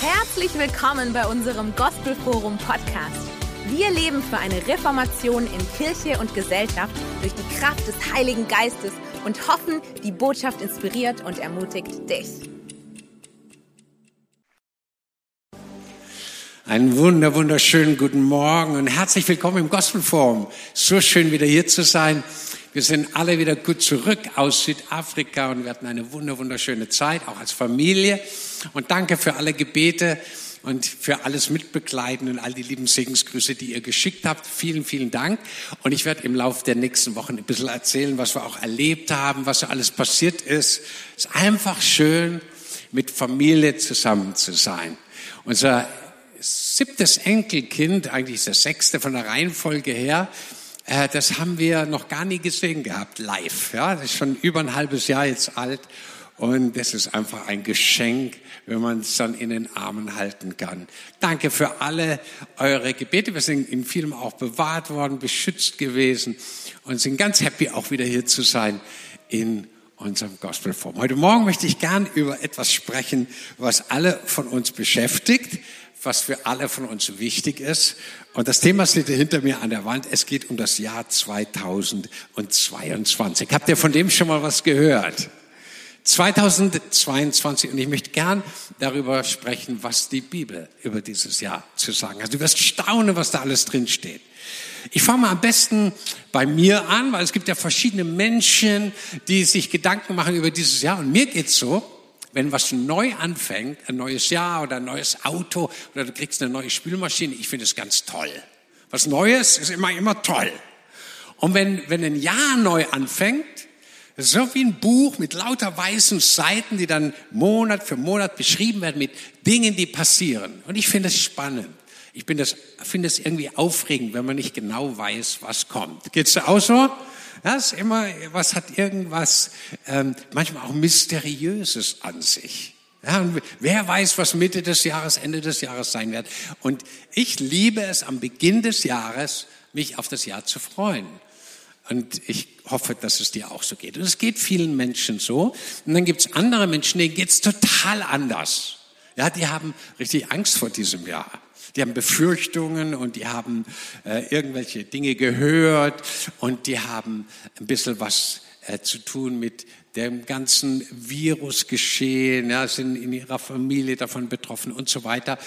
Herzlich willkommen bei unserem Gospel Forum Podcast. Wir leben für eine Reformation in Kirche und Gesellschaft durch die Kraft des Heiligen Geistes und hoffen, die Botschaft inspiriert und ermutigt dich. Einen wunder, wunderschönen guten Morgen und herzlich willkommen im Gospel Forum. So schön wieder hier zu sein. Wir sind alle wieder gut zurück aus Südafrika und wir hatten eine wunder, wunderschöne Zeit, auch als Familie. Und danke für alle Gebete und für alles Mitbegleiten und all die lieben Segensgrüße, die ihr geschickt habt. Vielen, vielen Dank. Und ich werde im Laufe der nächsten Wochen ein bisschen erzählen, was wir auch erlebt haben, was so alles passiert ist. Es ist einfach schön, mit Familie zusammen zu sein. Unser siebtes Enkelkind, eigentlich das sechste von der Reihenfolge her, äh, das haben wir noch gar nie gesehen gehabt, live. Ja, das ist schon über ein halbes Jahr jetzt alt. Und das ist einfach ein Geschenk, wenn man es dann in den Armen halten kann. Danke für alle eure Gebete. Wir sind in vielem auch bewahrt worden, beschützt gewesen und sind ganz happy, auch wieder hier zu sein in unserem Gospelform. Heute Morgen möchte ich gern über etwas sprechen, was alle von uns beschäftigt, was für alle von uns wichtig ist. Und das Thema steht hinter mir an der Wand. Es geht um das Jahr 2022. Habt ihr von dem schon mal was gehört? 2022 und ich möchte gern darüber sprechen, was die Bibel über dieses Jahr zu sagen hat. Du wirst staunen, was da alles drin steht. Ich fange mal am besten bei mir an, weil es gibt ja verschiedene Menschen, die sich Gedanken machen über dieses Jahr und mir geht's so, wenn was neu anfängt, ein neues Jahr oder ein neues Auto oder du kriegst eine neue Spülmaschine, ich finde es ganz toll. Was Neues ist immer, immer toll. Und wenn, wenn ein Jahr neu anfängt, so wie ein Buch mit lauter weißen Seiten, die dann Monat für Monat beschrieben werden mit Dingen, die passieren. Und ich finde es spannend. Ich finde es, irgendwie aufregend, wenn man nicht genau weiß, was kommt. Geht's dir auch so? Das ist immer, was hat irgendwas, ähm, manchmal auch Mysteriöses an sich. Ja, und wer weiß, was Mitte des Jahres, Ende des Jahres sein wird. Und ich liebe es am Beginn des Jahres, mich auf das Jahr zu freuen. Und ich hoffe, dass es dir auch so geht. Und es geht vielen Menschen so. Und dann gibt es andere Menschen, denen geht es total anders. Ja, die haben richtig Angst vor diesem Jahr. Die haben Befürchtungen und die haben äh, irgendwelche Dinge gehört und die haben ein bisschen was äh, zu tun mit dem ganzen Virusgeschehen, ja, sind in ihrer Familie davon betroffen und so weiter.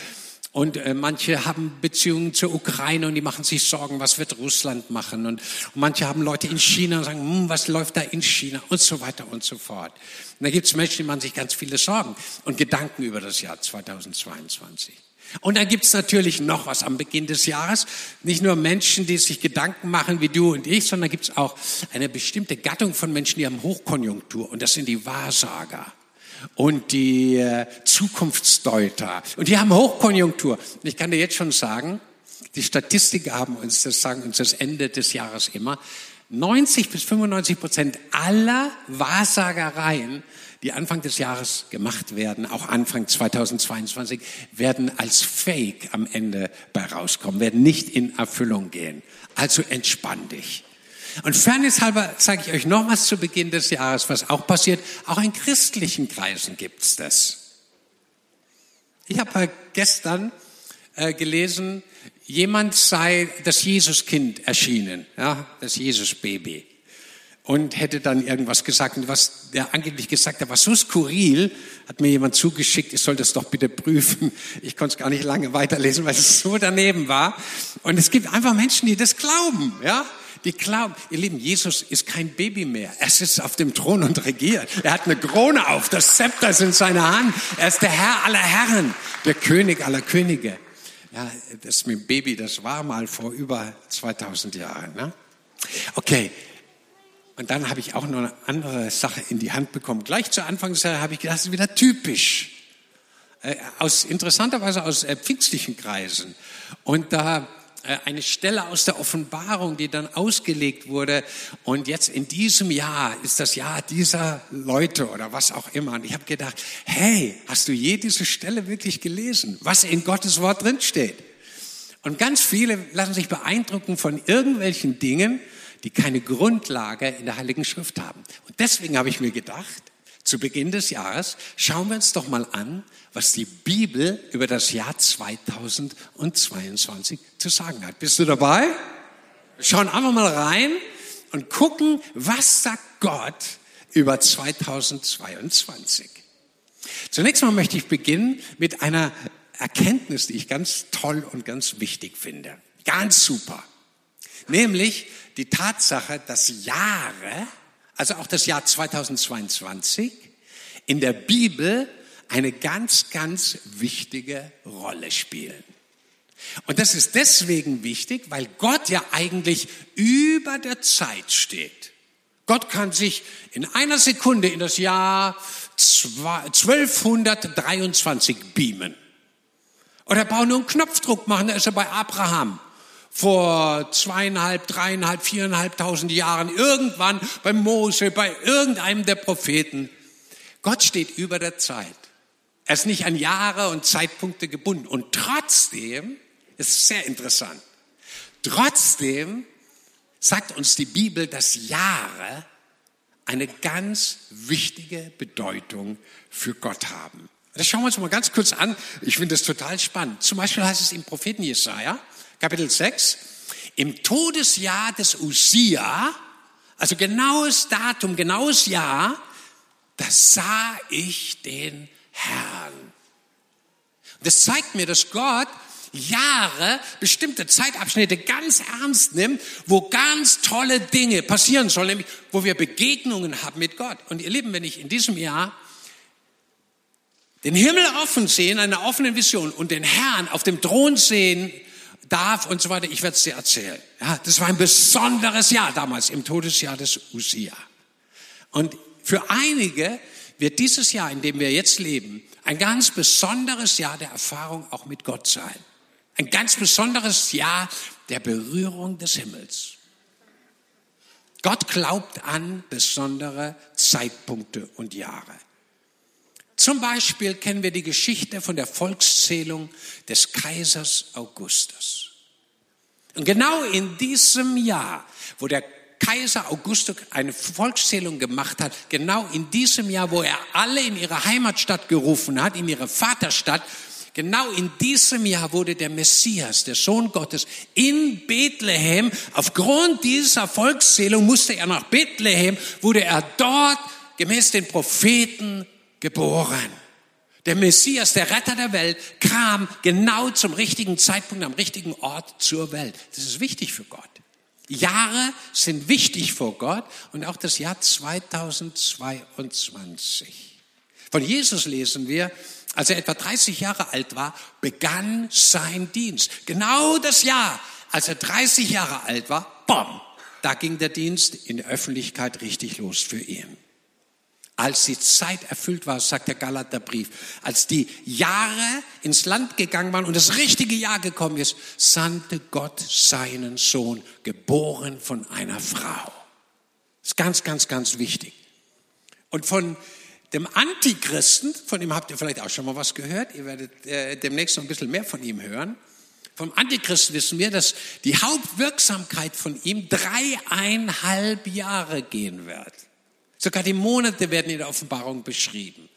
Und äh, manche haben Beziehungen zur Ukraine und die machen sich Sorgen, was wird Russland machen. Und, und manche haben Leute in China und sagen, hm, was läuft da in China und so weiter und so fort. Und da gibt es Menschen, die machen sich ganz viele Sorgen und Gedanken über das Jahr 2022. Und dann gibt's natürlich noch was am Beginn des Jahres. Nicht nur Menschen, die sich Gedanken machen wie du und ich, sondern gibt's auch eine bestimmte Gattung von Menschen, die haben Hochkonjunktur. Und das sind die Wahrsager und die äh, Zukunftsdeuter. Und die haben Hochkonjunktur. Und ich kann dir jetzt schon sagen, die Statistiker haben uns das sagen uns das Ende des Jahres immer. 90 bis 95 Prozent aller Wahrsagereien die Anfang des Jahres gemacht werden, auch Anfang 2022, werden als Fake am Ende bei rauskommen, werden nicht in Erfüllung gehen. Also entspann dich. Und fairnesshalber sage ich euch noch was zu Beginn des Jahres, was auch passiert. Auch in christlichen Kreisen gibt's das. Ich habe gestern äh, gelesen, jemand sei das Jesuskind erschienen, ja, das Jesusbaby und hätte dann irgendwas gesagt. Und was der angeblich gesagt hat, war so skurril, hat mir jemand zugeschickt, ich soll das doch bitte prüfen. Ich konnte es gar nicht lange weiterlesen, weil es so daneben war. Und es gibt einfach Menschen, die das glauben, ja. Die glauben, ihr Lieben, Jesus ist kein Baby mehr. Er sitzt auf dem Thron und regiert. Er hat eine Krone auf, das Zepter ist in seiner Hand. Er ist der Herr aller Herren, der König aller Könige. Ja, das mit dem Baby, das war mal vor über 2000 Jahren. Ne? Okay, und dann habe ich auch noch eine andere Sache in die Hand bekommen. Gleich zu Anfang habe ich gedacht, das ist wieder typisch. Äh, aus, interessanterweise aus äh, pfingstlichen Kreisen. Und da äh, eine Stelle aus der Offenbarung, die dann ausgelegt wurde. Und jetzt in diesem Jahr ist das Jahr dieser Leute oder was auch immer. Und ich habe gedacht, hey, hast du je diese Stelle wirklich gelesen, was in Gottes Wort drinsteht? Und ganz viele lassen sich beeindrucken von irgendwelchen Dingen, die keine Grundlage in der Heiligen Schrift haben. Und deswegen habe ich mir gedacht, zu Beginn des Jahres, schauen wir uns doch mal an, was die Bibel über das Jahr 2022 zu sagen hat. Bist du dabei? Wir schauen einfach mal rein und gucken, was sagt Gott über 2022. Zunächst mal möchte ich beginnen mit einer Erkenntnis, die ich ganz toll und ganz wichtig finde. Ganz super. Nämlich die Tatsache, dass Jahre, also auch das Jahr 2022, in der Bibel eine ganz, ganz wichtige Rolle spielen. Und das ist deswegen wichtig, weil Gott ja eigentlich über der Zeit steht. Gott kann sich in einer Sekunde in das Jahr 1223 beamen. Oder er braucht nur einen Knopfdruck machen, da ist er bei Abraham. Vor zweieinhalb, dreieinhalb, viereinhalbtausend Jahren, irgendwann bei Mose, bei irgendeinem der Propheten. Gott steht über der Zeit. Er ist nicht an Jahre und Zeitpunkte gebunden. Und trotzdem, ist sehr interessant, trotzdem sagt uns die Bibel, dass Jahre eine ganz wichtige Bedeutung für Gott haben. Das schauen wir uns mal ganz kurz an. Ich finde das total spannend. Zum Beispiel heißt es im Propheten Jesaja, Kapitel 6, im Todesjahr des Usia, also genaues Datum, genaues Jahr, da sah ich den Herrn. Das zeigt mir, dass Gott Jahre, bestimmte Zeitabschnitte ganz ernst nimmt, wo ganz tolle Dinge passieren sollen, nämlich wo wir Begegnungen haben mit Gott. Und ihr Lieben, wenn ich in diesem Jahr den Himmel offen sehen, eine offene Vision und den Herrn auf dem Thron sehen darf und so weiter, ich werde es dir erzählen. Ja, das war ein besonderes Jahr damals, im Todesjahr des Usia. Und für einige wird dieses Jahr, in dem wir jetzt leben, ein ganz besonderes Jahr der Erfahrung auch mit Gott sein. Ein ganz besonderes Jahr der Berührung des Himmels. Gott glaubt an besondere Zeitpunkte und Jahre. Zum Beispiel kennen wir die Geschichte von der Volkszählung des Kaisers Augustus. Und genau in diesem Jahr, wo der Kaiser Augustus eine Volkszählung gemacht hat, genau in diesem Jahr, wo er alle in ihre Heimatstadt gerufen hat, in ihre Vaterstadt, genau in diesem Jahr wurde der Messias, der Sohn Gottes, in Bethlehem, aufgrund dieser Volkszählung musste er nach Bethlehem, wurde er dort gemäß den Propheten geboren. Der Messias, der Retter der Welt, kam genau zum richtigen Zeitpunkt, am richtigen Ort zur Welt. Das ist wichtig für Gott. Jahre sind wichtig vor Gott und auch das Jahr 2022. Von Jesus lesen wir, als er etwa 30 Jahre alt war, begann sein Dienst. Genau das Jahr, als er 30 Jahre alt war, bom, da ging der Dienst in der Öffentlichkeit richtig los für ihn als die Zeit erfüllt war, sagt der Galaterbrief, als die Jahre ins Land gegangen waren und das richtige Jahr gekommen ist, sandte Gott seinen Sohn, geboren von einer Frau. Das ist ganz, ganz, ganz wichtig. Und von dem Antichristen, von dem habt ihr vielleicht auch schon mal was gehört, ihr werdet äh, demnächst noch ein bisschen mehr von ihm hören. Vom Antichristen wissen wir, dass die Hauptwirksamkeit von ihm dreieinhalb Jahre gehen wird. Sogar die Monate werden in der Offenbarung beschrieben.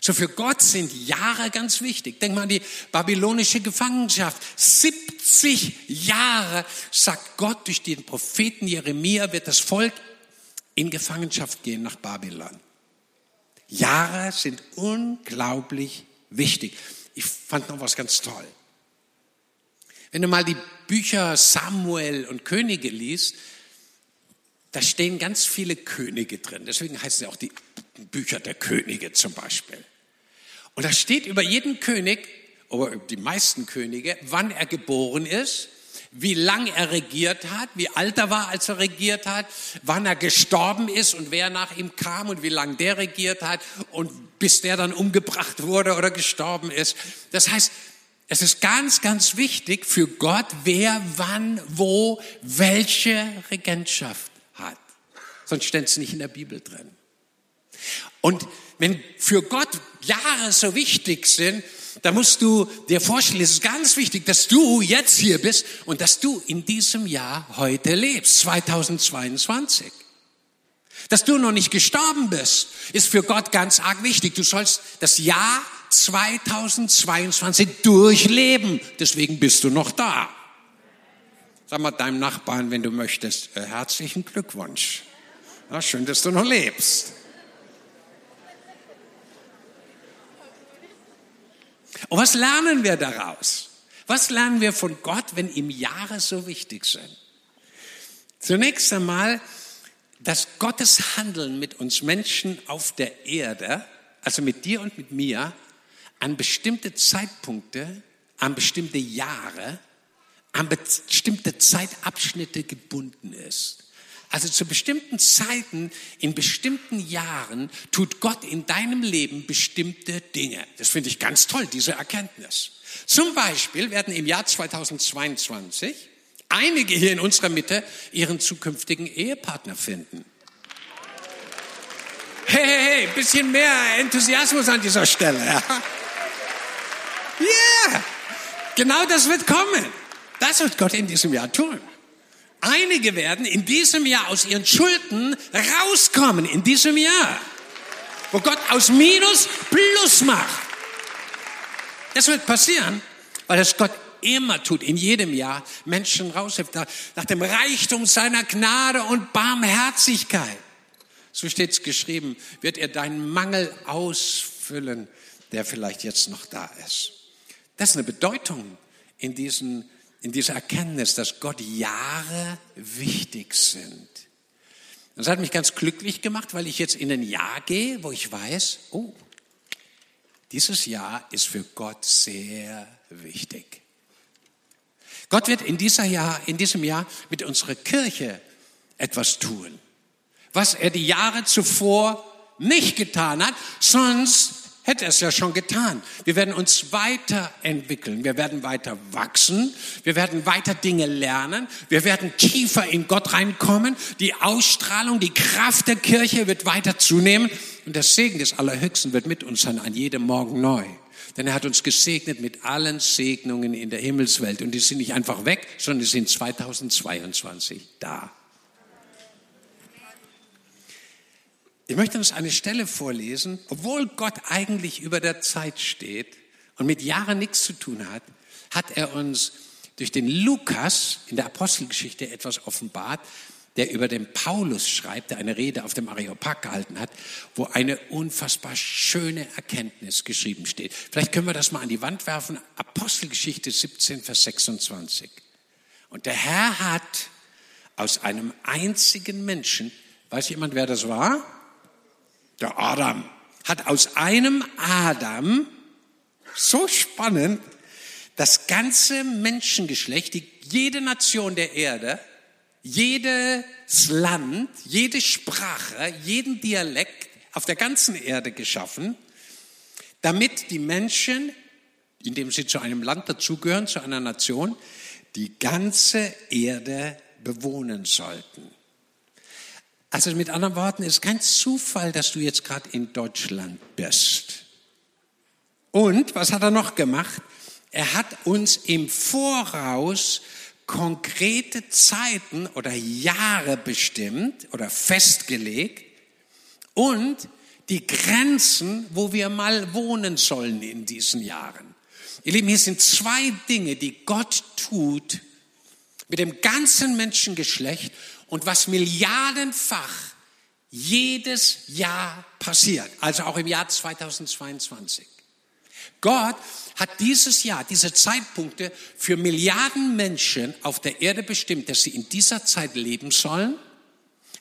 So für Gott sind Jahre ganz wichtig. Denk mal an die babylonische Gefangenschaft. 70 Jahre, sagt Gott durch den Propheten Jeremia, wird das Volk in Gefangenschaft gehen nach Babylon. Jahre sind unglaublich wichtig. Ich fand noch was ganz toll. Wenn du mal die Bücher Samuel und Könige liest, da stehen ganz viele Könige drin. Deswegen heißen sie auch die Bücher der Könige zum Beispiel. Und da steht über jeden König, oder die meisten Könige, wann er geboren ist, wie lang er regiert hat, wie alt er war, als er regiert hat, wann er gestorben ist und wer nach ihm kam und wie lang der regiert hat und bis der dann umgebracht wurde oder gestorben ist. Das heißt, es ist ganz, ganz wichtig für Gott, wer, wann, wo, welche Regentschaft sonst ständ es nicht in der Bibel drin. Und wenn für Gott Jahre so wichtig sind, da musst du dir vorstellen, es ist ganz wichtig, dass du jetzt hier bist und dass du in diesem Jahr heute lebst, 2022. Dass du noch nicht gestorben bist, ist für Gott ganz arg wichtig. Du sollst das Jahr 2022 durchleben. Deswegen bist du noch da. Sag mal deinem Nachbarn, wenn du möchtest, äh, herzlichen Glückwunsch. Ja, schön, dass du noch lebst. Und was lernen wir daraus? Was lernen wir von Gott, wenn ihm Jahre so wichtig sind? Zunächst einmal, dass Gottes Handeln mit uns Menschen auf der Erde, also mit dir und mit mir, an bestimmte Zeitpunkte, an bestimmte Jahre, an bestimmte Zeitabschnitte gebunden ist. Also zu bestimmten Zeiten, in bestimmten Jahren tut Gott in deinem Leben bestimmte Dinge. Das finde ich ganz toll, diese Erkenntnis. Zum Beispiel werden im Jahr 2022 einige hier in unserer Mitte ihren zukünftigen Ehepartner finden. Hey, hey, hey, bisschen mehr Enthusiasmus an dieser Stelle. Ja, yeah. genau das wird kommen. Das wird Gott in diesem Jahr tun. Einige werden in diesem Jahr aus ihren Schulden rauskommen, in diesem Jahr. Wo Gott aus Minus Plus macht. Das wird passieren, weil das Gott immer tut, in jedem Jahr Menschen raushilft, nach dem Reichtum seiner Gnade und Barmherzigkeit. So steht es geschrieben, wird er deinen Mangel ausfüllen, der vielleicht jetzt noch da ist. Das ist eine Bedeutung in diesen in dieser Erkenntnis, dass Gott Jahre wichtig sind. Das hat mich ganz glücklich gemacht, weil ich jetzt in ein Jahr gehe, wo ich weiß, oh, dieses Jahr ist für Gott sehr wichtig. Gott wird in, dieser Jahr, in diesem Jahr mit unserer Kirche etwas tun, was er die Jahre zuvor nicht getan hat, sonst hätte es ja schon getan. Wir werden uns weiterentwickeln, wir werden weiter wachsen, wir werden weiter Dinge lernen, wir werden tiefer in Gott reinkommen, die Ausstrahlung, die Kraft der Kirche wird weiter zunehmen und der Segen des Allerhöchsten wird mit uns sein an jedem Morgen neu. Denn er hat uns gesegnet mit allen Segnungen in der Himmelswelt und die sind nicht einfach weg, sondern die sind 2022 da. Ich möchte uns eine Stelle vorlesen, obwohl Gott eigentlich über der Zeit steht und mit Jahren nichts zu tun hat, hat er uns durch den Lukas in der Apostelgeschichte etwas offenbart, der über den Paulus schreibt, der eine Rede auf dem Areopag gehalten hat, wo eine unfassbar schöne Erkenntnis geschrieben steht. Vielleicht können wir das mal an die Wand werfen. Apostelgeschichte 17, Vers 26. Und der Herr hat aus einem einzigen Menschen, weiß jemand, wer das war? Der Adam, hat aus einem Adam, so spannend, das ganze Menschengeschlecht, die, jede Nation der Erde, jedes Land, jede Sprache, jeden Dialekt auf der ganzen Erde geschaffen, damit die Menschen, indem sie zu einem Land dazugehören, zu einer Nation, die ganze Erde bewohnen sollten. Also mit anderen Worten, es ist kein Zufall, dass du jetzt gerade in Deutschland bist. Und was hat er noch gemacht? Er hat uns im Voraus konkrete Zeiten oder Jahre bestimmt oder festgelegt und die Grenzen, wo wir mal wohnen sollen in diesen Jahren. Ihr Lieben, hier sind zwei Dinge, die Gott tut mit dem ganzen Menschengeschlecht und was milliardenfach jedes Jahr passiert, also auch im Jahr 2022. Gott hat dieses Jahr, diese Zeitpunkte für Milliarden Menschen auf der Erde bestimmt, dass sie in dieser Zeit leben sollen.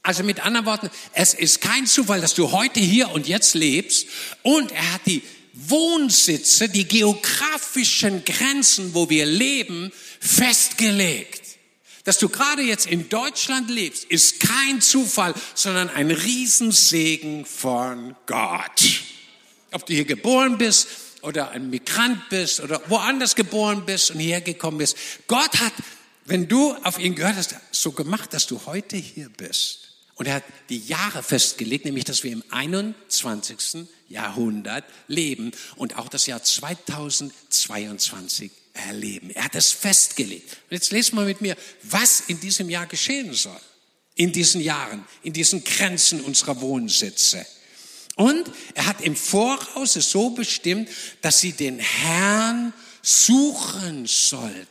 Also mit anderen Worten, es ist kein Zufall, dass du heute hier und jetzt lebst und er hat die Wohnsitze, die geografischen Grenzen, wo wir leben, festgelegt. Dass du gerade jetzt in Deutschland lebst, ist kein Zufall, sondern ein Riesensegen von Gott. Ob du hier geboren bist oder ein Migrant bist oder woanders geboren bist und hierher gekommen bist. Gott hat, wenn du auf ihn gehört hast, so gemacht, dass du heute hier bist. Und er hat die Jahre festgelegt, nämlich, dass wir im 21. Jahrhundert leben und auch das Jahr 2022 erleben. Er hat es festgelegt. Und jetzt lesen wir mit mir, was in diesem Jahr geschehen soll. in diesen Jahren, in diesen Grenzen unserer Wohnsitze. Und er hat im Voraus es so bestimmt, dass sie den Herrn suchen sollten.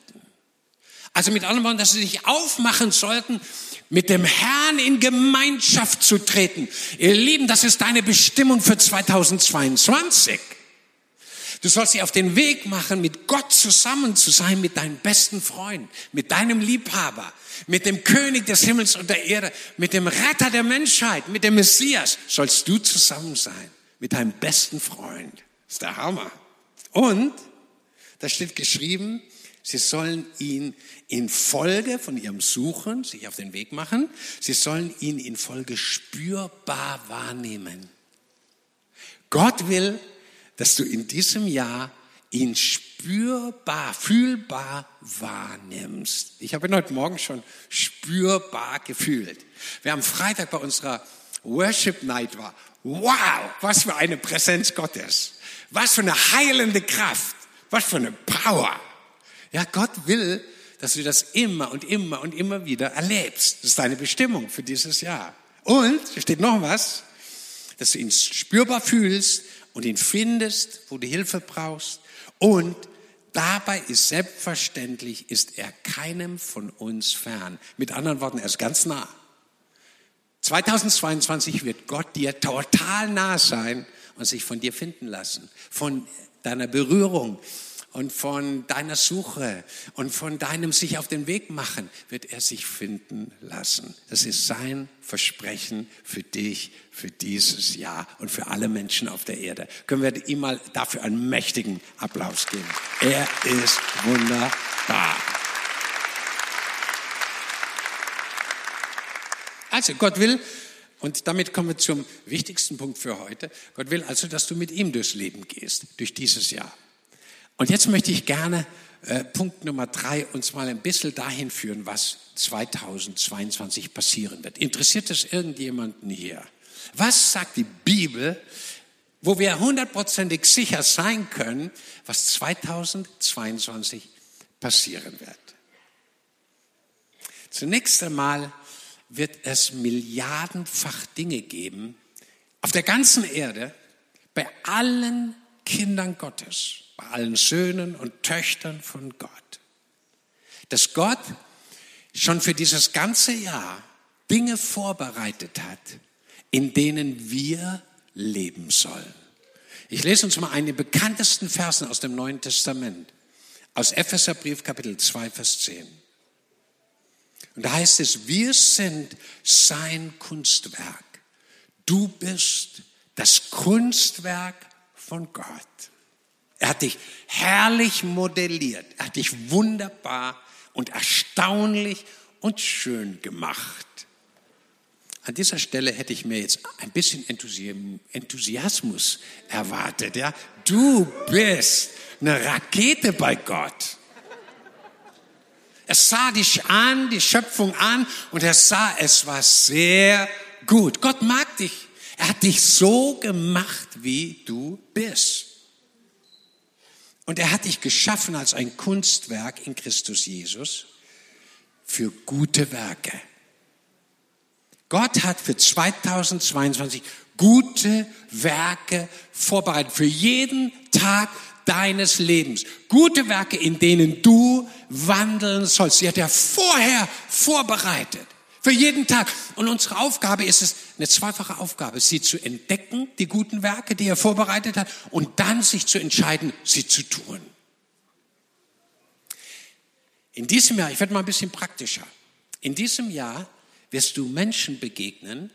Also mit anderen Worten, dass sie sich aufmachen sollten, mit dem Herrn in Gemeinschaft zu treten. Ihr Lieben, das ist deine Bestimmung für 2022. Du sollst dich auf den Weg machen, mit Gott zusammen zu sein, mit deinem besten Freund, mit deinem Liebhaber, mit dem König des Himmels und der Erde, mit dem Retter der Menschheit, mit dem Messias. Sollst du zusammen sein, mit deinem besten Freund. Das ist der Hammer. Und, da steht geschrieben, sie sollen ihn in Folge von ihrem Suchen, sich auf den Weg machen, sie sollen ihn in Folge spürbar wahrnehmen. Gott will, dass du in diesem Jahr ihn spürbar, fühlbar wahrnimmst. Ich habe ihn heute Morgen schon spürbar gefühlt. Wer am Freitag bei unserer Worship Night war, wow, was für eine Präsenz Gottes. Was für eine heilende Kraft. Was für eine Power. Ja, Gott will, dass du das immer und immer und immer wieder erlebst. Das ist deine Bestimmung für dieses Jahr. Und, hier steht noch was, dass du ihn spürbar fühlst und ihn findest, wo du Hilfe brauchst. Und dabei ist selbstverständlich, ist er keinem von uns fern. Mit anderen Worten, er ist ganz nah. 2022 wird Gott dir total nah sein und sich von dir finden lassen. Von deiner Berührung, und von deiner Suche und von deinem sich auf den Weg machen wird er sich finden lassen. Das ist sein Versprechen für dich, für dieses Jahr und für alle Menschen auf der Erde. Können wir ihm mal dafür einen mächtigen Applaus geben. Er ist wunderbar. Also Gott will, und damit kommen wir zum wichtigsten Punkt für heute, Gott will also, dass du mit ihm durchs Leben gehst, durch dieses Jahr. Und jetzt möchte ich gerne äh, Punkt Nummer drei uns mal ein bisschen dahin führen, was 2022 passieren wird. Interessiert es irgendjemanden hier? Was sagt die Bibel, wo wir hundertprozentig sicher sein können, was 2022 passieren wird? Zunächst einmal wird es milliardenfach Dinge geben auf der ganzen Erde bei allen Kindern Gottes bei allen Söhnen und Töchtern von Gott. Dass Gott schon für dieses ganze Jahr Dinge vorbereitet hat, in denen wir leben sollen. Ich lese uns mal einen der bekanntesten Versen aus dem Neuen Testament, aus Epheserbrief Kapitel 2, Vers 10. Und da heißt es, wir sind sein Kunstwerk. Du bist das Kunstwerk von Gott. Er hat dich herrlich modelliert. Er hat dich wunderbar und erstaunlich und schön gemacht. An dieser Stelle hätte ich mir jetzt ein bisschen Enthusiasmus erwartet. Ja? Du bist eine Rakete bei Gott. Er sah dich an, die Schöpfung an und er sah, es war sehr gut. Gott mag dich. Er hat dich so gemacht, wie du bist. Und er hat dich geschaffen als ein Kunstwerk in Christus Jesus für gute Werke. Gott hat für 2022 gute Werke vorbereitet, für jeden Tag deines Lebens. Gute Werke, in denen du wandeln sollst. Sie hat er vorher vorbereitet. Für jeden Tag. Und unsere Aufgabe ist es, eine zweifache Aufgabe, sie zu entdecken, die guten Werke, die er vorbereitet hat, und dann sich zu entscheiden, sie zu tun. In diesem Jahr, ich werde mal ein bisschen praktischer, in diesem Jahr wirst du Menschen begegnen,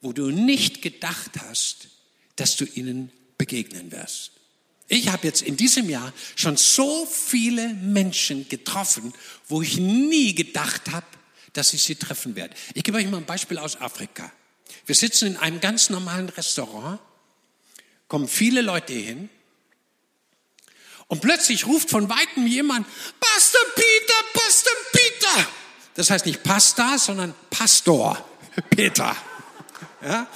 wo du nicht gedacht hast, dass du ihnen begegnen wirst. Ich habe jetzt in diesem Jahr schon so viele Menschen getroffen, wo ich nie gedacht habe, dass ich sie treffen werde. Ich gebe euch mal ein Beispiel aus Afrika. Wir sitzen in einem ganz normalen Restaurant, kommen viele Leute hin und plötzlich ruft von weitem jemand, Pastor Peter, Pastor Peter. Das heißt nicht Pasta, sondern Pastor Peter. Ja?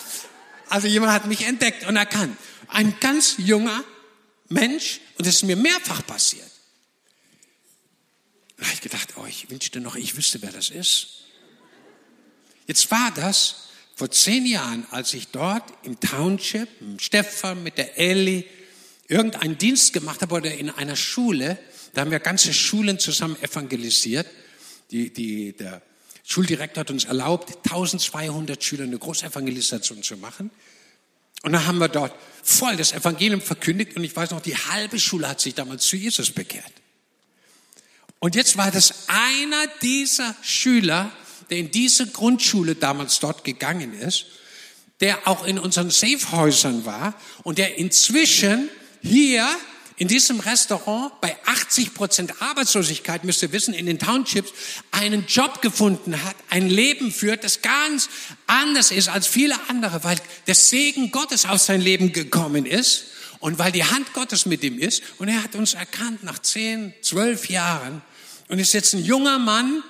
Also jemand hat mich entdeckt und erkannt. Ein ganz junger Mensch und es ist mir mehrfach passiert. Da habe ich gedacht, oh, ich wünschte noch, ich wüsste, wer das ist. Jetzt war das vor zehn Jahren, als ich dort im Township, mit Stefan, mit der Ellie, irgendeinen Dienst gemacht habe oder in einer Schule, da haben wir ganze Schulen zusammen evangelisiert. Die, die, der Schuldirektor hat uns erlaubt, 1200 Schüler eine Großevangelisation zu machen. Und dann haben wir dort voll das Evangelium verkündigt und ich weiß noch, die halbe Schule hat sich damals zu Jesus bekehrt. Und jetzt war das einer dieser Schüler, der in diese Grundschule damals dort gegangen ist, der auch in unseren Safehäusern war und der inzwischen hier in diesem Restaurant bei 80 Prozent Arbeitslosigkeit, müsst ihr wissen, in den Townships einen Job gefunden hat, ein Leben führt, das ganz anders ist als viele andere, weil der Segen Gottes auf sein Leben gekommen ist und weil die Hand Gottes mit ihm ist. Und er hat uns erkannt nach 10, 12 Jahren und ist jetzt ein junger Mann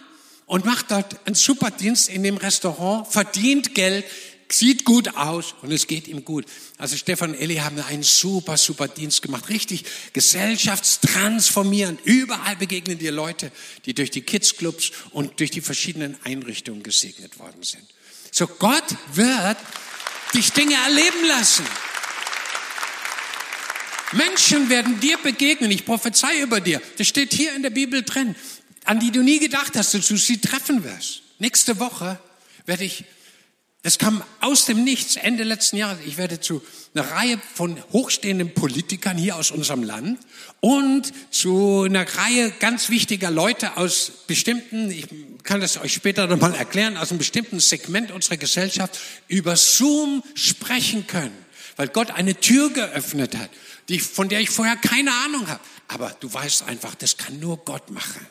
und macht dort einen super Dienst in dem Restaurant, verdient Geld, sieht gut aus und es geht ihm gut. Also Stefan und Elli haben einen super, super Dienst gemacht. Richtig gesellschaftstransformierend. Überall begegnen dir Leute, die durch die Kidsclubs und durch die verschiedenen Einrichtungen gesegnet worden sind. So Gott wird dich Dinge erleben lassen. Menschen werden dir begegnen. Ich prophezei über dir. Das steht hier in der Bibel drin, an die du nie gedacht hast, dass du sie treffen wirst. Nächste Woche werde ich das kam aus dem Nichts, Ende letzten Jahres. Ich werde zu einer Reihe von hochstehenden Politikern hier aus unserem Land und zu einer Reihe ganz wichtiger Leute aus bestimmten, ich kann das euch später nochmal erklären, aus einem bestimmten Segment unserer Gesellschaft über Zoom sprechen können, weil Gott eine Tür geöffnet hat, die, von der ich vorher keine Ahnung habe. Aber du weißt einfach, das kann nur Gott machen.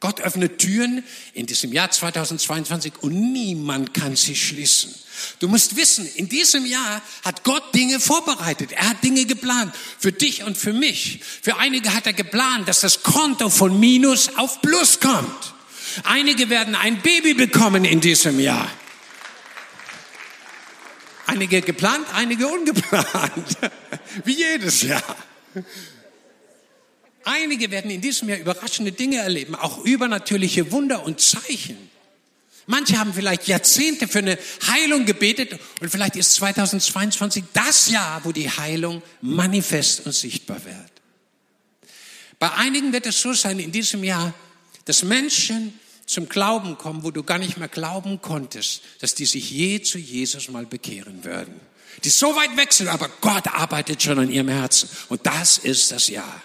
Gott öffnet Türen in diesem Jahr 2022 und niemand kann sie schließen. Du musst wissen, in diesem Jahr hat Gott Dinge vorbereitet. Er hat Dinge geplant für dich und für mich. Für einige hat er geplant, dass das Konto von Minus auf Plus kommt. Einige werden ein Baby bekommen in diesem Jahr. Einige geplant, einige ungeplant. Wie jedes Jahr. Einige werden in diesem Jahr überraschende Dinge erleben, auch übernatürliche Wunder und Zeichen. Manche haben vielleicht Jahrzehnte für eine Heilung gebetet und vielleicht ist 2022 das Jahr, wo die Heilung manifest und sichtbar wird. Bei einigen wird es so sein in diesem Jahr, dass Menschen zum Glauben kommen, wo du gar nicht mehr glauben konntest, dass die sich je zu Jesus mal bekehren würden. Die so weit wechseln, aber Gott arbeitet schon an ihrem Herzen. Und das ist das Jahr.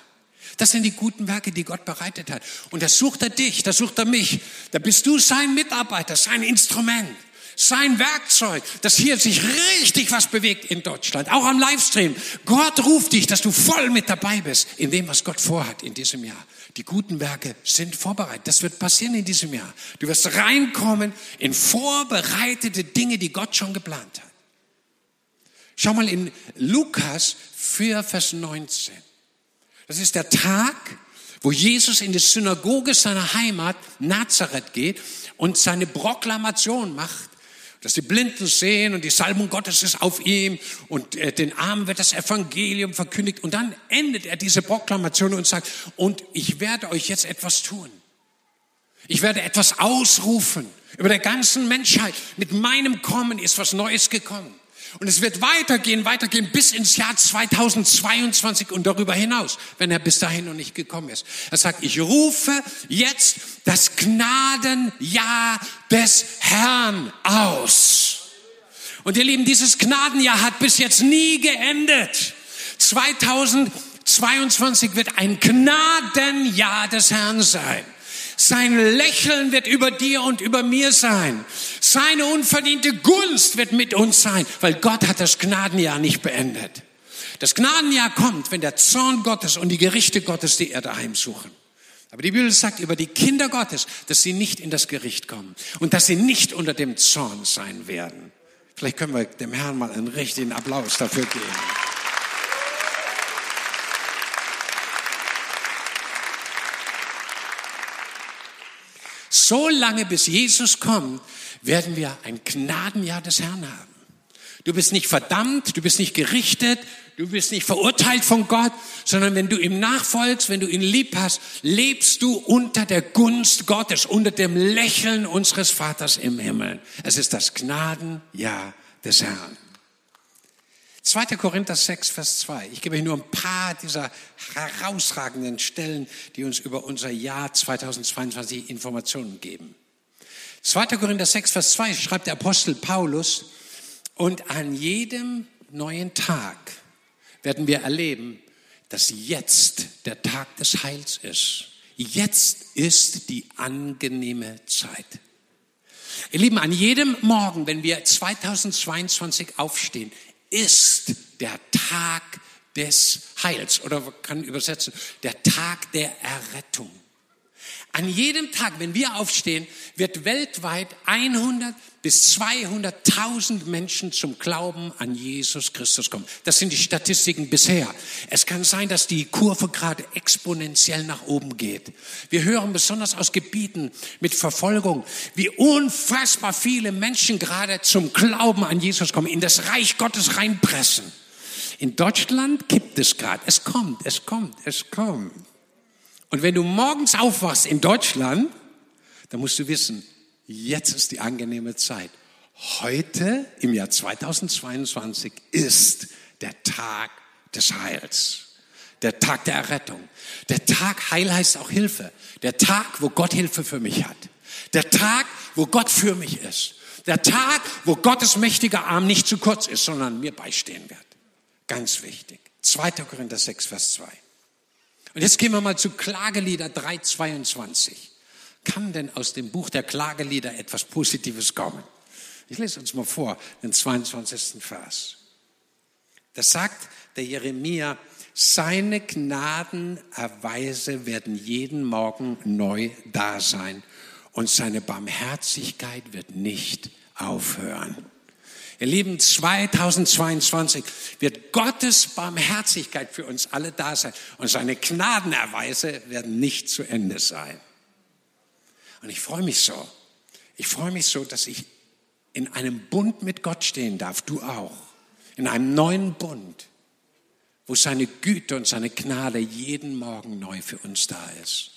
Das sind die guten Werke, die Gott bereitet hat. Und da sucht er dich, da sucht er mich. Da bist du sein Mitarbeiter, sein Instrument, sein Werkzeug, dass hier sich richtig was bewegt in Deutschland. Auch am Livestream. Gott ruft dich, dass du voll mit dabei bist in dem, was Gott vorhat in diesem Jahr. Die guten Werke sind vorbereitet. Das wird passieren in diesem Jahr. Du wirst reinkommen in vorbereitete Dinge, die Gott schon geplant hat. Schau mal in Lukas 4, Vers 19. Das ist der Tag, wo Jesus in die Synagoge seiner Heimat Nazareth geht und seine Proklamation macht, dass die Blinden sehen und die Salbung Gottes ist auf ihm und äh, den Armen wird das Evangelium verkündigt und dann endet er diese Proklamation und sagt, und ich werde euch jetzt etwas tun. Ich werde etwas ausrufen über der ganzen Menschheit. Mit meinem Kommen ist was Neues gekommen. Und es wird weitergehen, weitergehen bis ins Jahr 2022 und darüber hinaus, wenn er bis dahin noch nicht gekommen ist. Er sagt, ich rufe jetzt das Gnadenjahr des Herrn aus. Und ihr Lieben, dieses Gnadenjahr hat bis jetzt nie geendet. 2022 wird ein Gnadenjahr des Herrn sein. Sein Lächeln wird über dir und über mir sein. Seine unverdiente Gunst wird mit uns sein, weil Gott hat das Gnadenjahr nicht beendet. Das Gnadenjahr kommt, wenn der Zorn Gottes und die Gerichte Gottes die Erde heimsuchen. Aber die Bibel sagt über die Kinder Gottes, dass sie nicht in das Gericht kommen und dass sie nicht unter dem Zorn sein werden. Vielleicht können wir dem Herrn mal einen richtigen Applaus dafür geben. So lange bis Jesus kommt, werden wir ein Gnadenjahr des Herrn haben. Du bist nicht verdammt, du bist nicht gerichtet, du bist nicht verurteilt von Gott, sondern wenn du ihm nachfolgst, wenn du ihn lieb hast, lebst du unter der Gunst Gottes, unter dem Lächeln unseres Vaters im Himmel. Es ist das Gnadenjahr des Herrn. 2. Korinther 6, Vers 2. Ich gebe euch nur ein paar dieser herausragenden Stellen, die uns über unser Jahr 2022 Informationen geben. 2. Korinther 6, Vers 2 schreibt der Apostel Paulus, und an jedem neuen Tag werden wir erleben, dass jetzt der Tag des Heils ist. Jetzt ist die angenehme Zeit. Ihr Lieben, an jedem Morgen, wenn wir 2022 aufstehen, ist der Tag des Heils oder man kann übersetzen, der Tag der Errettung. An jedem Tag, wenn wir aufstehen, wird weltweit 100 bis 200.000 Menschen zum Glauben an Jesus Christus kommen. Das sind die Statistiken bisher. Es kann sein, dass die Kurve gerade exponentiell nach oben geht. Wir hören besonders aus Gebieten mit Verfolgung, wie unfassbar viele Menschen gerade zum Glauben an Jesus kommen, in das Reich Gottes reinpressen. In Deutschland gibt es gerade, es kommt, es kommt, es kommt. Und wenn du morgens aufwachst in Deutschland, dann musst du wissen, jetzt ist die angenehme Zeit. Heute im Jahr 2022 ist der Tag des Heils. Der Tag der Errettung. Der Tag Heil heißt auch Hilfe. Der Tag, wo Gott Hilfe für mich hat. Der Tag, wo Gott für mich ist. Der Tag, wo Gottes mächtiger Arm nicht zu kurz ist, sondern mir beistehen wird. Ganz wichtig. 2. Korinther 6, Vers 2. Und jetzt gehen wir mal zu Klagelieder 322. Kann denn aus dem Buch der Klagelieder etwas Positives kommen? Ich lese uns mal vor, den 22. Vers. Das sagt der Jeremia, seine Gnadenerweise werden jeden Morgen neu da sein und seine Barmherzigkeit wird nicht aufhören. Ihr Lieben, 2022 wird Gottes Barmherzigkeit für uns alle da sein und seine Gnadenerweise werden nicht zu Ende sein. Und ich freue mich so. Ich freue mich so, dass ich in einem Bund mit Gott stehen darf, du auch. In einem neuen Bund, wo seine Güte und seine Gnade jeden Morgen neu für uns da ist.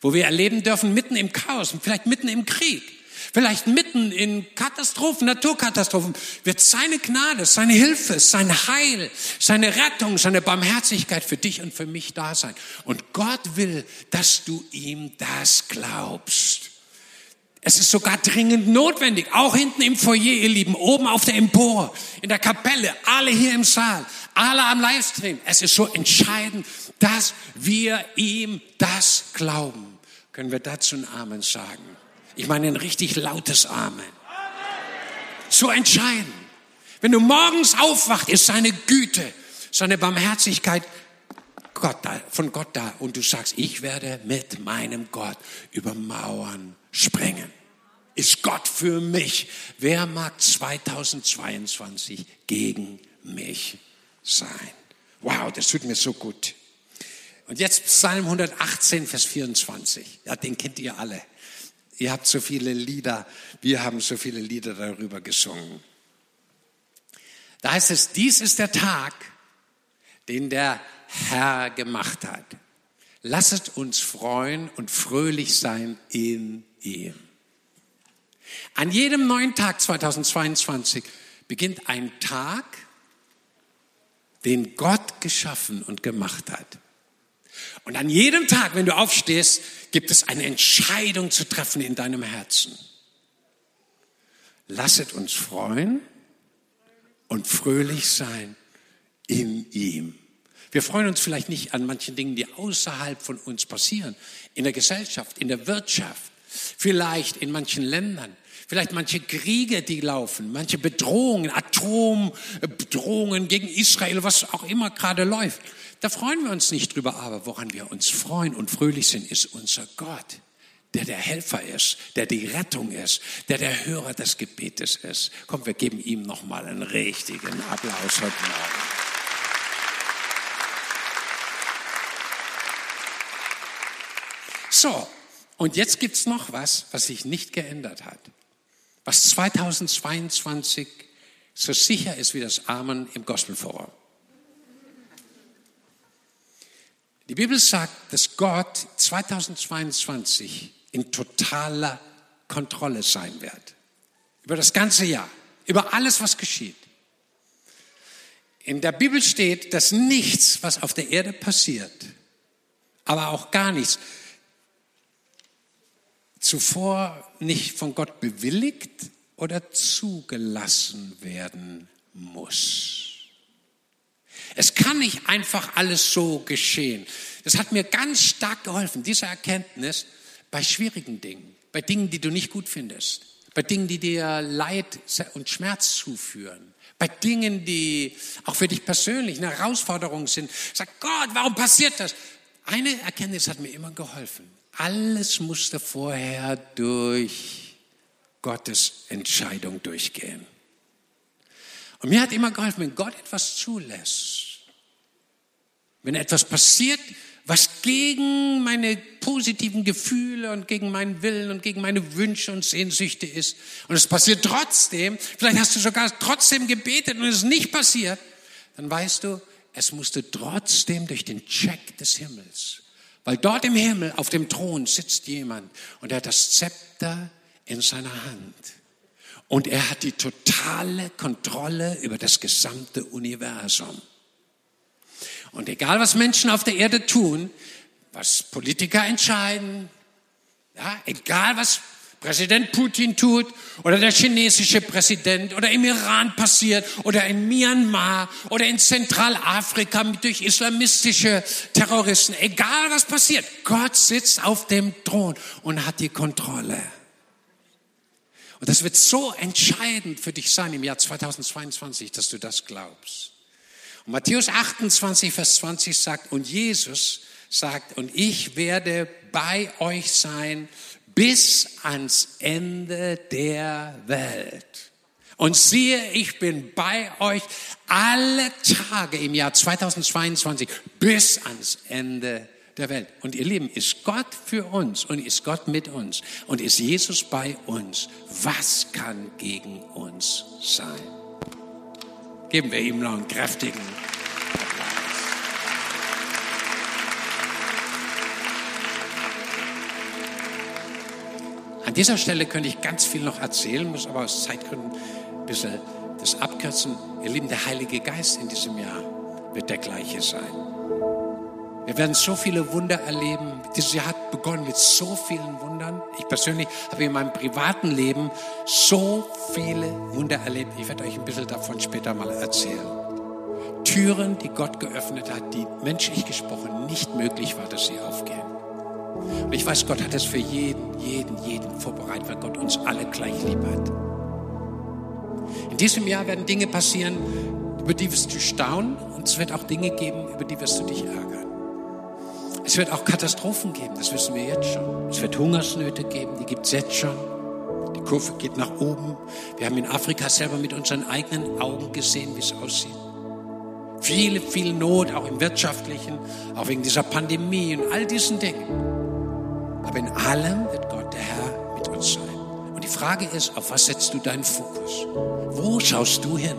Wo wir erleben dürfen, mitten im Chaos und vielleicht mitten im Krieg, Vielleicht mitten in Katastrophen, Naturkatastrophen wird seine Gnade, seine Hilfe, sein Heil, seine Rettung, seine Barmherzigkeit für dich und für mich da sein. Und Gott will, dass du ihm das glaubst. Es ist sogar dringend notwendig, auch hinten im Foyer, ihr Lieben, oben auf der Empore, in der Kapelle, alle hier im Saal, alle am Livestream. Es ist so entscheidend, dass wir ihm das glauben. Können wir dazu einen Amen sagen? Ich meine ein richtig lautes Amen. So entscheidend. Wenn du morgens aufwacht, ist seine Güte, seine Barmherzigkeit Gott da, von Gott da und du sagst, ich werde mit meinem Gott über Mauern sprengen. Ist Gott für mich? Wer mag 2022 gegen mich sein? Wow, das tut mir so gut. Und jetzt Psalm 118, Vers 24. Ja, den kennt ihr alle. Ihr habt so viele Lieder, wir haben so viele Lieder darüber gesungen. Da heißt es, dies ist der Tag, den der Herr gemacht hat. Lasset uns freuen und fröhlich sein in ihm. An jedem neuen Tag 2022 beginnt ein Tag, den Gott geschaffen und gemacht hat. Und an jedem Tag, wenn du aufstehst, gibt es eine Entscheidung zu treffen in deinem Herzen. Lasset uns freuen und fröhlich sein in ihm. Wir freuen uns vielleicht nicht an manchen Dingen, die außerhalb von uns passieren, in der Gesellschaft, in der Wirtschaft, vielleicht in manchen Ländern, vielleicht manche Kriege, die laufen, manche Bedrohungen, Atombedrohungen gegen Israel, was auch immer gerade läuft. Da freuen wir uns nicht drüber, aber woran wir uns freuen und fröhlich sind, ist unser Gott, der der Helfer ist, der die Rettung ist, der der Hörer des Gebetes ist. Komm, wir geben ihm nochmal einen richtigen Applaus heute Morgen. So, und jetzt gibt's noch was, was sich nicht geändert hat. Was 2022 so sicher ist wie das Amen im Gospelforum. Bibel sagt, dass Gott 2022 in totaler Kontrolle sein wird. Über das ganze Jahr. Über alles, was geschieht. In der Bibel steht, dass nichts, was auf der Erde passiert, aber auch gar nichts, zuvor nicht von Gott bewilligt oder zugelassen werden muss. Es kann nicht einfach alles so geschehen. Das hat mir ganz stark geholfen, diese Erkenntnis bei schwierigen Dingen, bei Dingen, die du nicht gut findest, bei Dingen, die dir Leid und Schmerz zuführen, bei Dingen, die auch für dich persönlich eine Herausforderung sind. Sag Gott, warum passiert das? Eine Erkenntnis hat mir immer geholfen. Alles musste vorher durch Gottes Entscheidung durchgehen. Und mir hat immer geholfen, wenn Gott etwas zulässt, wenn etwas passiert, was gegen meine positiven Gefühle und gegen meinen Willen und gegen meine Wünsche und Sehnsüchte ist, und es passiert trotzdem, vielleicht hast du sogar trotzdem gebetet und es ist nicht passiert, dann weißt du, es musste trotzdem durch den Check des Himmels. Weil dort im Himmel auf dem Thron sitzt jemand und er hat das Zepter in seiner Hand. Und er hat die totale Kontrolle über das gesamte Universum. Und egal, was Menschen auf der Erde tun, was Politiker entscheiden, ja, egal, was Präsident Putin tut oder der chinesische Präsident oder im Iran passiert oder in Myanmar oder in Zentralafrika durch islamistische Terroristen, egal was passiert, Gott sitzt auf dem Thron und hat die Kontrolle. Und das wird so entscheidend für dich sein im Jahr 2022, dass du das glaubst. Und Matthäus 28, Vers 20 sagt, und Jesus sagt, und ich werde bei euch sein bis ans Ende der Welt. Und siehe, ich bin bei euch alle Tage im Jahr 2022 bis ans Ende der Welt. Und ihr Lieben, ist Gott für uns und ist Gott mit uns und ist Jesus bei uns, was kann gegen uns sein? Geben wir ihm noch einen kräftigen Applaus. An dieser Stelle könnte ich ganz viel noch erzählen, muss aber aus Zeitgründen ein bisschen das abkürzen. Ihr Lieben, der Heilige Geist in diesem Jahr wird der gleiche sein. Wir werden so viele Wunder erleben. Dieses Jahr hat begonnen mit so vielen Wundern. Ich persönlich habe in meinem privaten Leben so viele Wunder erlebt. Ich werde euch ein bisschen davon später mal erzählen. Türen, die Gott geöffnet hat, die menschlich gesprochen nicht möglich war, dass sie aufgehen. Und ich weiß, Gott hat es für jeden, jeden, jeden vorbereitet, weil Gott uns alle gleich lieb hat. In diesem Jahr werden Dinge passieren, über die wirst du staunen und es wird auch Dinge geben, über die wirst du dich ärgern. Es wird auch Katastrophen geben, das wissen wir jetzt schon. Es wird Hungersnöte geben, die gibt es jetzt schon. Die Kurve geht nach oben. Wir haben in Afrika selber mit unseren eigenen Augen gesehen, wie es aussieht. Viele, viel Not, auch im wirtschaftlichen, auch wegen dieser Pandemie und all diesen Dingen. Aber in allem wird Gott, der Herr, mit uns sein. Und die Frage ist, auf was setzt du deinen Fokus? Wo schaust du hin?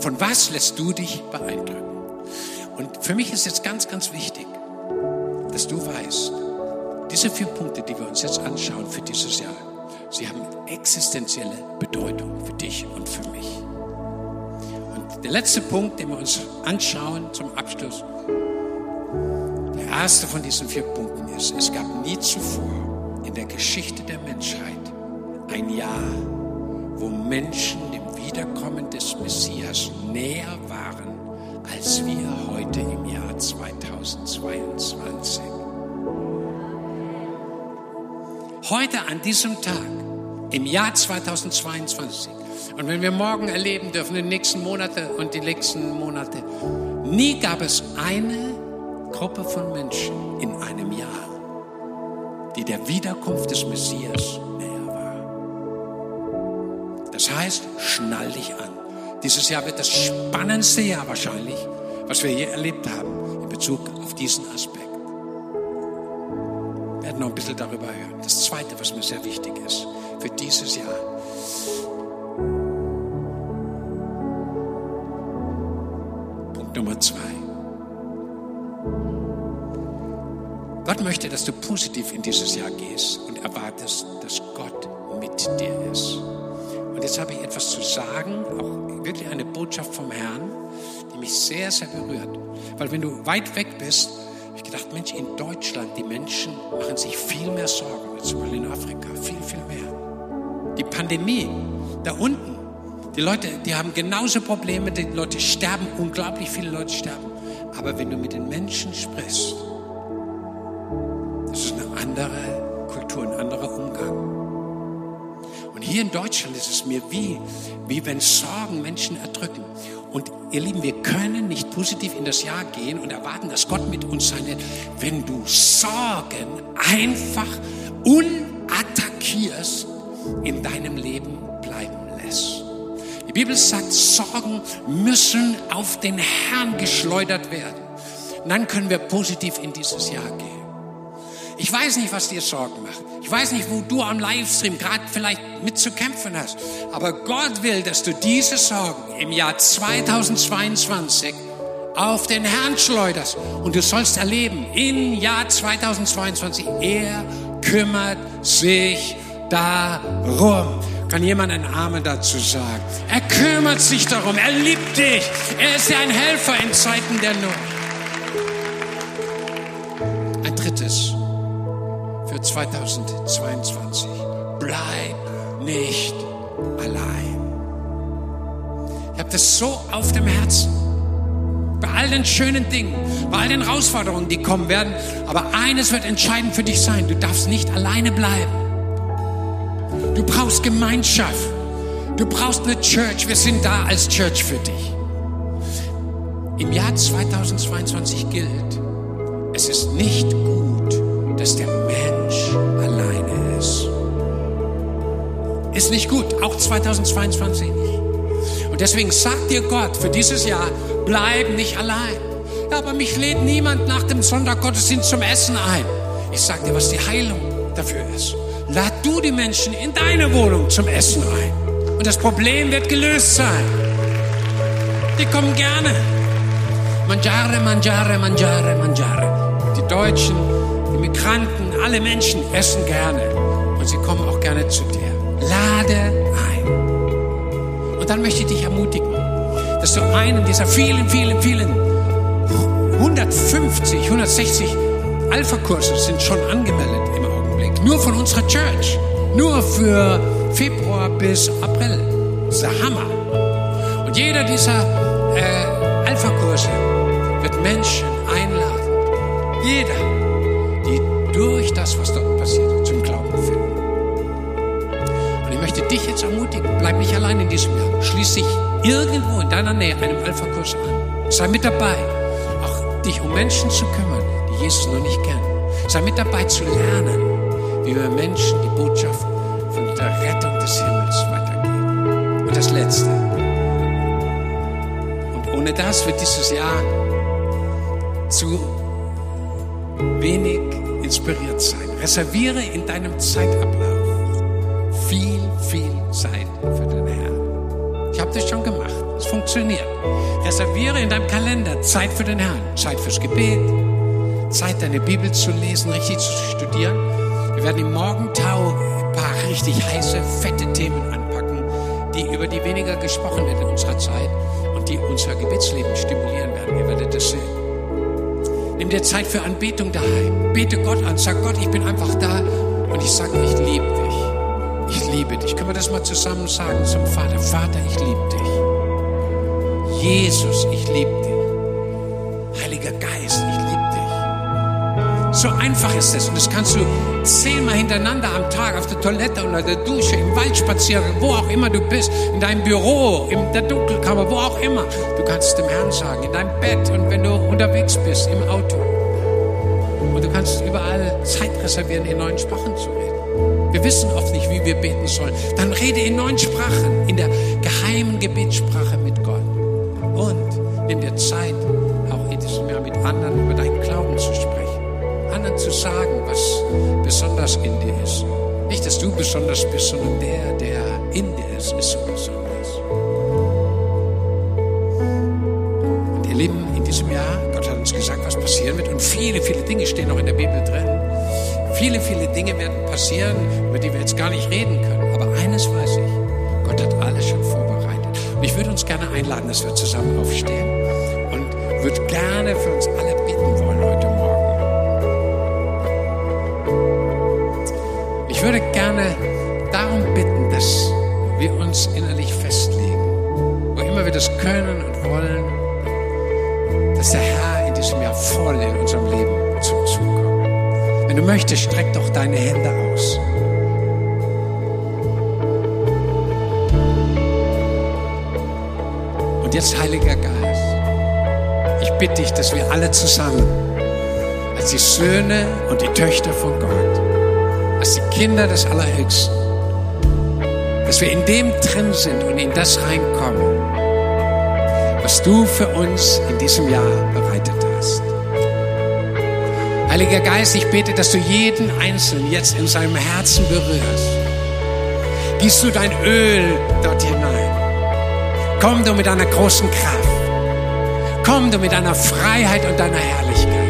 Von was lässt du dich beeindrucken? Und für mich ist jetzt ganz, ganz wichtig, dass du weißt, diese vier Punkte, die wir uns jetzt anschauen für dieses Jahr, sie haben existenzielle Bedeutung für dich und für mich. Und der letzte Punkt, den wir uns anschauen zum Abschluss, der erste von diesen vier Punkten ist, es gab nie zuvor in der Geschichte der Menschheit ein Jahr, wo Menschen dem Wiederkommen des Messias näher waren als wir heute im Jahr 2022. Heute an diesem Tag, im Jahr 2022, und wenn wir morgen erleben dürfen, die nächsten Monate und die nächsten Monate, nie gab es eine Gruppe von Menschen in einem Jahr, die der Wiederkunft des Messias näher war. Das heißt, schnall dich an. Dieses Jahr wird das spannendste Jahr wahrscheinlich, was wir je erlebt haben in Bezug auf diesen Aspekt. Wir werden noch ein bisschen darüber hören. Das Zweite, was mir sehr wichtig ist für dieses Jahr. Punkt Nummer zwei. Gott möchte, dass du positiv in dieses Jahr gehst und erwartest, dass Gott mit dir ist. Und jetzt habe ich etwas zu sagen, auch wirklich eine Botschaft vom Herrn, die mich sehr, sehr berührt. Weil wenn du weit weg bist, habe ich gedacht, Mensch, in Deutschland, die Menschen machen sich viel mehr Sorgen als zum Beispiel in Afrika, viel, viel mehr. Die Pandemie, da unten, die Leute, die haben genauso Probleme, die Leute sterben, unglaublich viele Leute sterben. Aber wenn du mit den Menschen sprichst, das ist eine andere hier in Deutschland ist es mir wie, wie wenn Sorgen Menschen erdrücken. Und ihr Lieben, wir können nicht positiv in das Jahr gehen und erwarten, dass Gott mit uns sein wird, wenn du Sorgen einfach unattackierst in deinem Leben bleiben lässt. Die Bibel sagt, Sorgen müssen auf den Herrn geschleudert werden. Dann können wir positiv in dieses Jahr gehen. Ich weiß nicht, was dir Sorgen macht. Ich weiß nicht, wo du am Livestream gerade vielleicht mit zu kämpfen hast. Aber Gott will, dass du diese Sorgen im Jahr 2022 auf den Herrn schleuderst. Und du sollst erleben, im Jahr 2022, er kümmert sich darum. Kann jemand einen Amen dazu sagen? Er kümmert sich darum. Er liebt dich. Er ist ja ein Helfer in Zeiten der Not. Ein drittes für 2022. Bleib nicht allein. Ich habe das so auf dem Herzen. Bei all den schönen Dingen, bei all den Herausforderungen, die kommen werden. Aber eines wird entscheidend für dich sein. Du darfst nicht alleine bleiben. Du brauchst Gemeinschaft. Du brauchst eine Church. Wir sind da als Church für dich. Im Jahr 2022 gilt, es ist nicht gut, dass der Mensch alleine ist. Ist nicht gut, auch 2022 nicht. Und deswegen sagt dir Gott für dieses Jahr, bleib nicht allein. Ja, aber mich lädt niemand nach dem Sonntaggottesdienst zum Essen ein. Ich sage dir, was die Heilung dafür ist. Lad du die Menschen in deine Wohnung zum Essen ein. Und das Problem wird gelöst sein. Die kommen gerne. Mangiare, mangiare, mangiare, mangiare. Die Deutschen, die Migranten, alle Menschen essen gerne. Und sie kommen auch gerne zu dir. Lade ein. Und dann möchte ich dich ermutigen, dass du einen dieser vielen, vielen, vielen 150, 160 Alpha-Kurse sind schon angemeldet im Augenblick. Nur von unserer Church. Nur für Februar bis April. Das ist der Hammer. Und jeder dieser äh, Alpha-Kurse wird Menschen einladen. Jeder, durch das, was dort passiert, zum Glauben finden. Und ich möchte dich jetzt ermutigen, bleib nicht allein in diesem Jahr. Schließ dich irgendwo in deiner Nähe einem Alpha-Kurs an. Sei mit dabei, auch dich um Menschen zu kümmern, die Jesus noch nicht kennen. Sei mit dabei zu lernen, wie wir Menschen die Botschaft von der Rettung des Himmels weitergeben. Und das Letzte. Und ohne das wird dieses Jahr zu wenig inspiriert sein. Reserviere in deinem Zeitablauf viel, viel Zeit für den Herrn. Ich habe das schon gemacht. Es funktioniert. Reserviere in deinem Kalender Zeit für den Herrn. Zeit fürs Gebet. Zeit, deine Bibel zu lesen, richtig zu studieren. Wir werden im Morgentau ein paar richtig heiße, fette Themen anpacken, die, über die weniger gesprochen wird in unserer Zeit und die unser Gebetsleben stimulieren werden. Ihr werdet das sehen. Nimm dir Zeit für Anbetung daheim. Bete Gott an. Sag Gott, ich bin einfach da und ich sage, ich liebe dich. Ich liebe dich. Können wir das mal zusammen sagen zum Vater? Vater, ich liebe dich. Jesus, ich liebe dich. Heiliger Geist. So einfach ist es. Und das kannst du zehnmal hintereinander am Tag auf der Toilette, unter der Dusche, im Waldspaziergang, wo auch immer du bist, in deinem Büro, in der Dunkelkammer, wo auch immer. Du kannst es dem Herrn sagen, in deinem Bett und wenn du unterwegs bist, im Auto. Und du kannst überall Zeit reservieren, in neuen Sprachen zu reden. Wir wissen oft nicht, wie wir beten sollen. Dann rede in neuen Sprachen, in der geheimen Gebetssprache besonders in dir ist. Nicht, dass du besonders bist, sondern der, der in dir ist, ist so besonders. Und ihr Lieben, in diesem Jahr, Gott hat uns gesagt, was passieren wird. Und viele, viele Dinge stehen noch in der Bibel drin. Viele, viele Dinge werden passieren, über die wir jetzt gar nicht reden können. Aber eines weiß ich, Gott hat alles schon vorbereitet. Und ich würde uns gerne einladen, dass wir zusammen aufstehen und würde gerne für Wenn du möchtest, streck doch deine Hände aus. Und jetzt, Heiliger Geist, ich bitte dich, dass wir alle zusammen, als die Söhne und die Töchter von Gott, als die Kinder des Allerhöchsten, dass wir in dem drin sind und in das reinkommen, was du für uns in diesem Jahr bereitet hast. Heiliger Geist, ich bete, dass du jeden Einzelnen jetzt in seinem Herzen berührst. Gießt du dein Öl dort hinein. Komm du mit deiner großen Kraft. Komm du mit deiner Freiheit und deiner Herrlichkeit.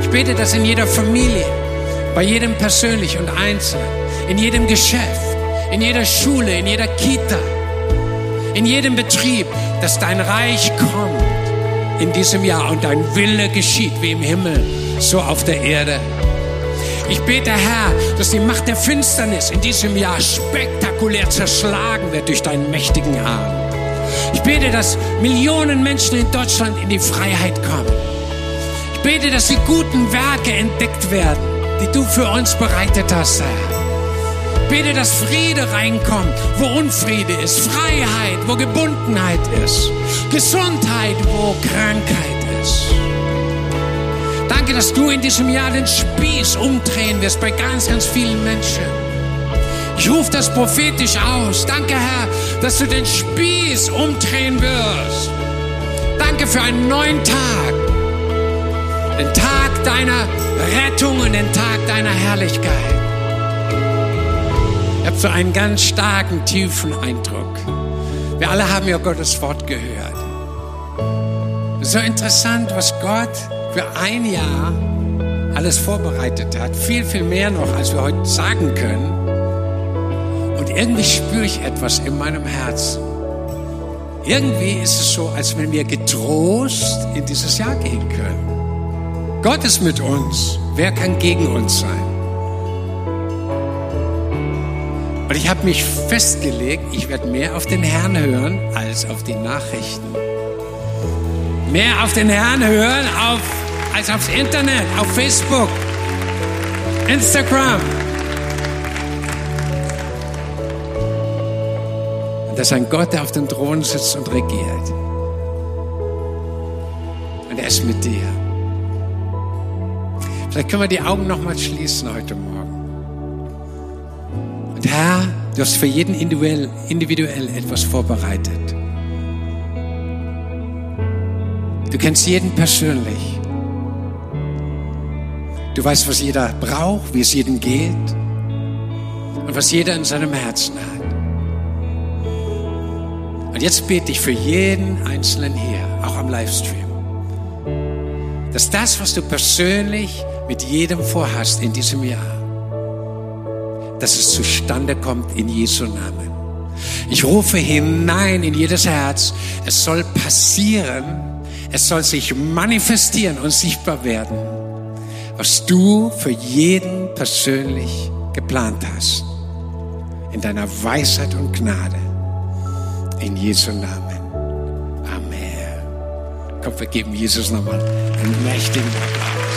Ich bete, dass in jeder Familie, bei jedem persönlich und einzeln, in jedem Geschäft, in jeder Schule, in jeder Kita, in jedem Betrieb, dass dein Reich kommt in diesem Jahr und dein Wille geschieht wie im Himmel, so auf der Erde. Ich bete, Herr, dass die Macht der Finsternis in diesem Jahr spektakulär zerschlagen wird durch deinen mächtigen Arm. Ich bete, dass Millionen Menschen in Deutschland in die Freiheit kommen. Ich bete, dass die guten Werke entdeckt werden, die du für uns bereitet hast, Herr. Bete, dass Friede reinkommt, wo Unfriede ist, Freiheit, wo Gebundenheit ist, Gesundheit, wo Krankheit ist. Danke, dass du in diesem Jahr den Spieß umdrehen wirst bei ganz, ganz vielen Menschen. Ich rufe das prophetisch aus. Danke, Herr, dass du den Spieß umdrehen wirst. Danke für einen neuen Tag. Den Tag deiner Rettung und den Tag deiner Herrlichkeit. Ich habe so einen ganz starken, tiefen Eindruck. Wir alle haben ja Gottes Wort gehört. So interessant, was Gott für ein Jahr alles vorbereitet hat. Viel, viel mehr noch, als wir heute sagen können. Und irgendwie spüre ich etwas in meinem Herzen. Irgendwie ist es so, als wenn wir getrost in dieses Jahr gehen können. Gott ist mit uns. Wer kann gegen uns sein? Und ich habe mich festgelegt, ich werde mehr auf den Herrn hören als auf die Nachrichten. Mehr auf den Herrn hören auf, als aufs Internet, auf Facebook, Instagram. Und das ist ein Gott, der auf dem Thron sitzt und regiert. Und er ist mit dir. Vielleicht können wir die Augen nochmal schließen heute Morgen. Herr, du hast für jeden individuell, individuell etwas vorbereitet. Du kennst jeden persönlich. Du weißt, was jeder braucht, wie es jedem geht und was jeder in seinem Herzen hat. Und jetzt bete ich für jeden Einzelnen hier, auch am Livestream, dass das, was du persönlich mit jedem vorhast in diesem Jahr, dass es zustande kommt in Jesu Namen. Ich rufe hinein in jedes Herz. Es soll passieren. Es soll sich manifestieren und sichtbar werden, was du für jeden persönlich geplant hast. In deiner Weisheit und Gnade. In Jesu Namen. Amen. Komm, wir geben Jesus nochmal einen mächtigen Applaus.